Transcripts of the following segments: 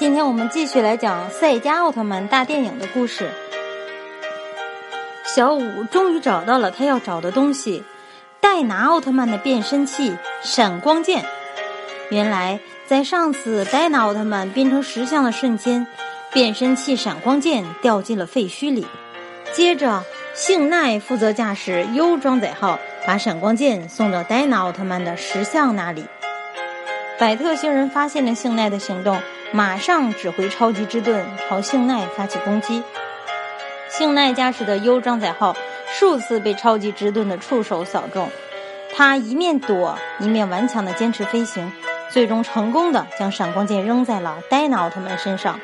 今天我们继续来讲赛迦奥特曼大电影的故事。小五终于找到了他要找的东西——戴拿奥特曼的变身器闪光剑。原来，在上次戴拿奥特曼变成石像的瞬间，变身器闪光剑掉进了废墟里。接着，幸奈负责驾驶 U 装载号，把闪光剑送到戴拿奥特曼的石像那里。百特星人发现了幸奈的行动。马上指挥超级之盾朝幸奈发起攻击。幸奈驾驶的 U 装载号数次被超级之盾的触手扫中，他一面躲，一面顽强地坚持飞行，最终成功的将闪光剑扔在了戴拿奥特曼身上。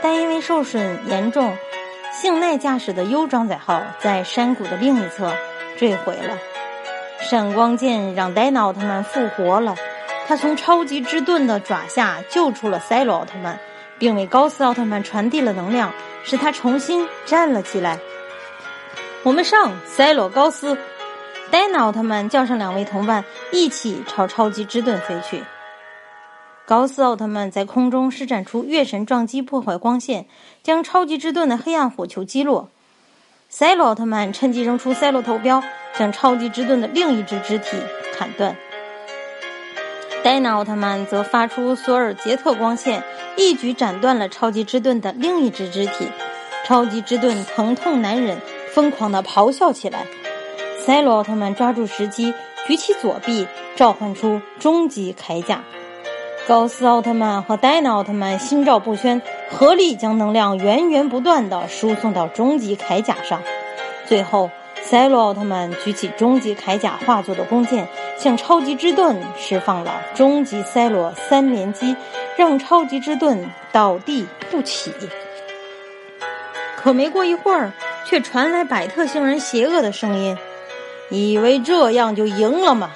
但因为受损严重，幸奈驾驶的 U 装载号在山谷的另一侧坠毁了。闪光剑让戴拿奥特曼复活了。他从超级之盾的爪下救出了赛罗奥特曼，并为高斯奥特曼传递了能量，使他重新站了起来。我们上，赛罗高斯，戴拿奥特曼叫上两位同伴，一起朝超级之盾飞去。高斯奥特曼在空中施展出月神撞击破坏光线，将超级之盾的黑暗火球击落。赛罗奥特曼趁机扔出赛罗头镖，将超级之盾的另一只肢体砍断。戴拿奥特曼则发出索尔杰特光线，一举斩断了超级之盾的另一只肢体。超级之盾疼痛难忍，疯狂地咆哮起来。赛罗奥特曼抓住时机，举起左臂，召唤出终极铠甲。高斯奥特曼和戴拿奥特曼心照不宣，合力将能量源源不断地输送到终极铠甲上。最后。赛罗奥特曼举起终极铠甲化作的弓箭，向超级之盾释放了终极赛罗三连击，让超级之盾倒地不起。可没过一会儿，却传来百特星人邪恶的声音：“以为这样就赢了吗？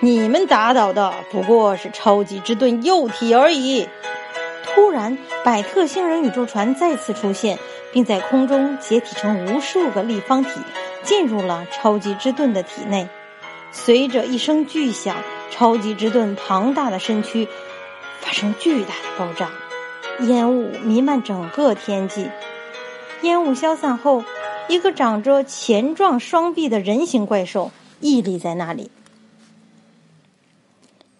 你们打倒的不过是超级之盾幼体而已。”突然，百特星人宇宙船再次出现，并在空中解体成无数个立方体。进入了超级之盾的体内，随着一声巨响，超级之盾庞大的身躯发生巨大的爆炸，烟雾弥漫整个天际。烟雾消散后，一个长着钳状双臂的人形怪兽屹立在那里。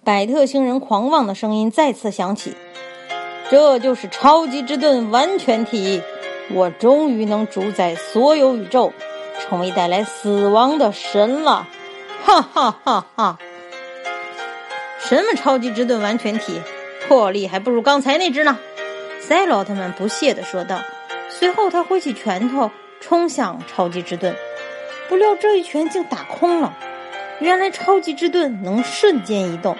百特星人狂妄的声音再次响起：“这就是超级之盾完全体，我终于能主宰所有宇宙。”成为带来死亡的神了，哈哈哈哈！什么超级之盾完全体，魄力还不如刚才那只呢！赛罗奥特曼不屑地说道。随后，他挥起拳头冲向超级之盾，不料这一拳竟打空了。原来，超级之盾能瞬间移动。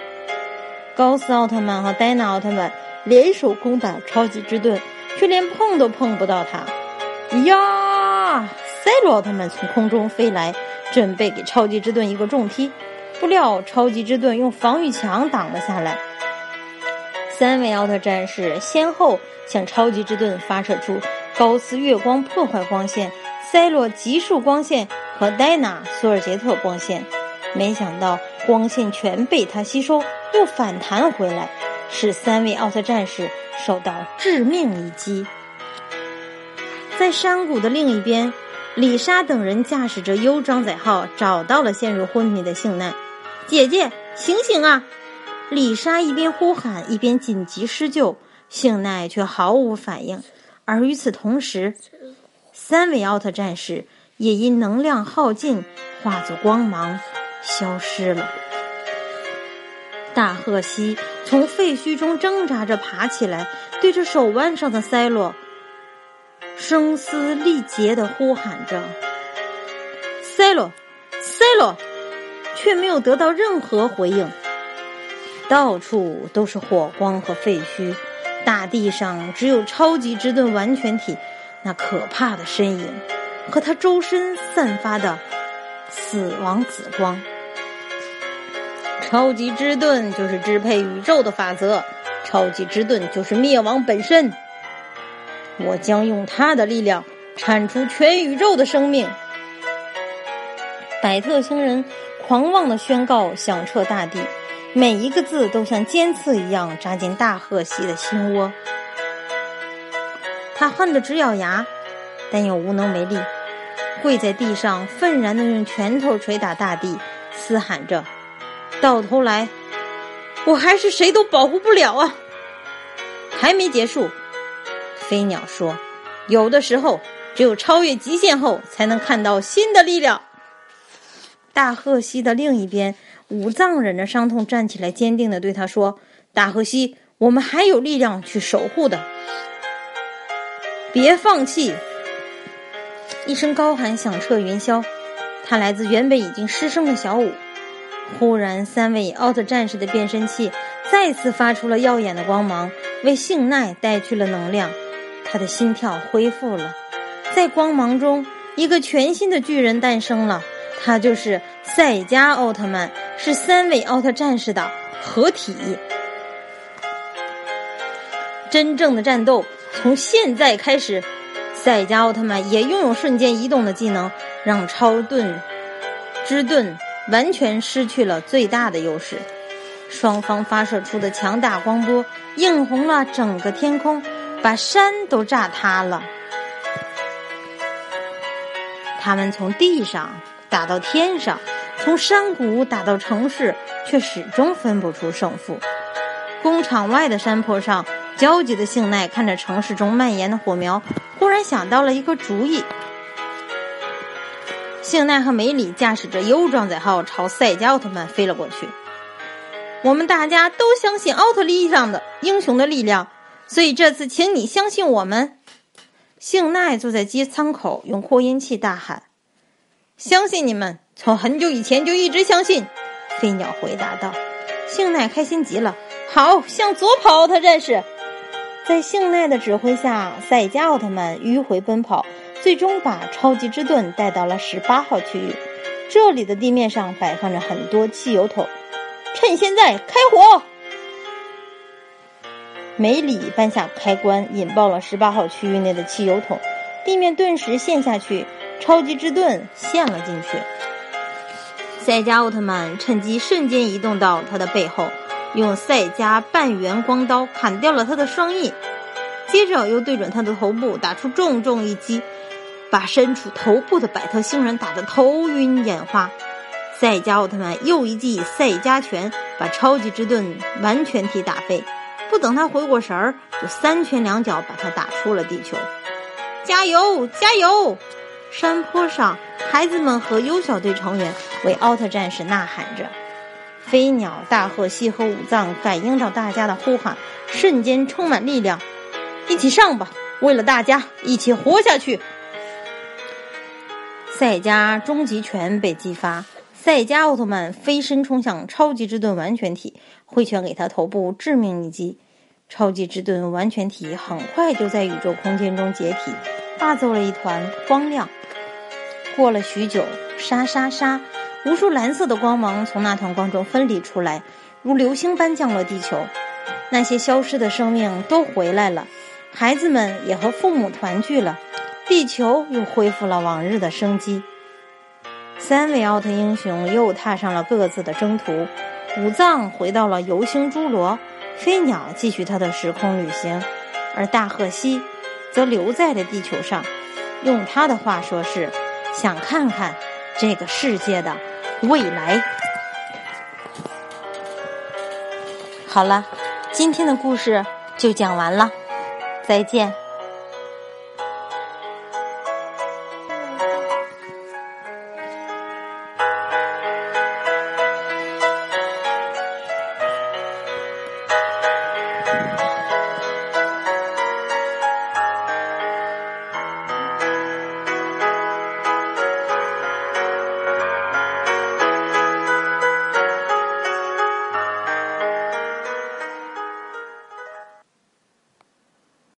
高斯奥特曼和戴拿奥特曼联手攻打超级之盾，却连碰都碰不到他。呀！赛罗奥特曼从空中飞来，准备给超级之盾一个重踢，不料超级之盾用防御墙挡了下来。三位奥特战士先后向超级之盾发射出高斯月光破坏光线、赛罗极速光线和戴娜索尔杰特光线，没想到光线全被他吸收，又反弹回来，使三位奥特战士受到致命一击。在山谷的另一边。李莎等人驾驶着 U 装载号找到了陷入昏迷的幸奈。姐姐，醒醒啊！李莎一边呼喊，一边紧急施救，幸奈却毫无反应。而与此同时，三位奥特战士也因能量耗尽，化作光芒消失了。大赫西从废墟中挣扎着爬起来，对着手腕上的塞洛。声嘶力竭的呼喊着：“塞罗，塞罗！”却没有得到任何回应。到处都是火光和废墟，大地上只有超级之盾完全体那可怕的身影和他周身散发的死亡紫光。超级之盾就是支配宇宙的法则，超级之盾就是灭亡本身。我将用他的力量铲除全宇宙的生命。百特星人狂妄的宣告响彻大地，每一个字都像尖刺一样扎进大赫西的心窝。他恨得直咬牙，但又无能为力，跪在地上，愤然的用拳头捶打大地，嘶喊着：“到头来，我还是谁都保护不了啊！”还没结束，飞鸟说：“有的时候，只有超越极限后，才能看到新的力量。”大贺西的另一边，五藏忍着伤痛站起来，坚定的对他说：“大贺西，我们还有力量去守护的，别放弃！”一声高喊响彻云霄，他来自原本已经失声的小舞。忽然，三位奥特战士的变身器再次发出了耀眼的光芒，为幸奈带去了能量。他的心跳恢复了，在光芒中，一个全新的巨人诞生了。他就是赛迦奥特曼，是三位奥特战士的合体。真正的战斗从现在开始，赛迦奥特曼也拥有瞬间移动的技能，让超盾之盾完全失去了最大的优势。双方发射出的强大光波映红了整个天空，把山都炸塌了。他们从地上。打到天上，从山谷打到城市，却始终分不出胜负。工厂外的山坡上，焦急的幸奈看着城市中蔓延的火苗，忽然想到了一个主意。幸奈和梅里驾驶着 U 装载号朝赛迦奥特曼飞了过去。我们大家都相信奥特力量的英雄的力量，所以这次请你相信我们。幸奈坐在机舱口，用扩音器大喊。相信你们，从很久以前就一直相信。飞鸟回答道。幸奈开心极了，好，向左跑，他认识。在幸奈的指挥下，赛迦奥特曼迂回奔跑，最终把超级之盾带到了十八号区域。这里的地面上摆放着很多汽油桶，趁现在开火。梅里扳下开关，引爆了十八号区域内的汽油桶，地面顿时陷下去。超级之盾陷了进去，赛迦奥特曼趁机瞬间移动到他的背后，用赛迦半圆光刀砍掉了他的双翼，接着又对准他的头部打出重重一击，把身处头部的百特星人打得头晕眼花。赛迦奥特曼又一记赛迦拳把超级之盾完全体打飞，不等他回过神儿，就三拳两脚把他打出了地球。加油，加油！山坡上，孩子们和优小队成员为奥特战士呐喊着。飞鸟、大鹤西和武藏感应到大家的呼喊，瞬间充满力量，一起上吧！为了大家，一起活下去。赛迦终极拳被激发，赛迦奥特曼飞身冲向超级之盾完全体，挥拳给他头部致命一击。超级之盾完全体很快就在宇宙空间中解体。化作了一团光亮。过了许久，沙沙沙，无数蓝色的光芒从那团光中分离出来，如流星般降落地球。那些消失的生命都回来了，孩子们也和父母团聚了，地球又恢复了往日的生机。三位奥特英雄又踏上了各自的征途。五藏回到了游星侏罗，飞鸟继续他的时空旅行，而大贺西。则留在了地球上，用他的话说是想看看这个世界的未来。好了，今天的故事就讲完了，再见。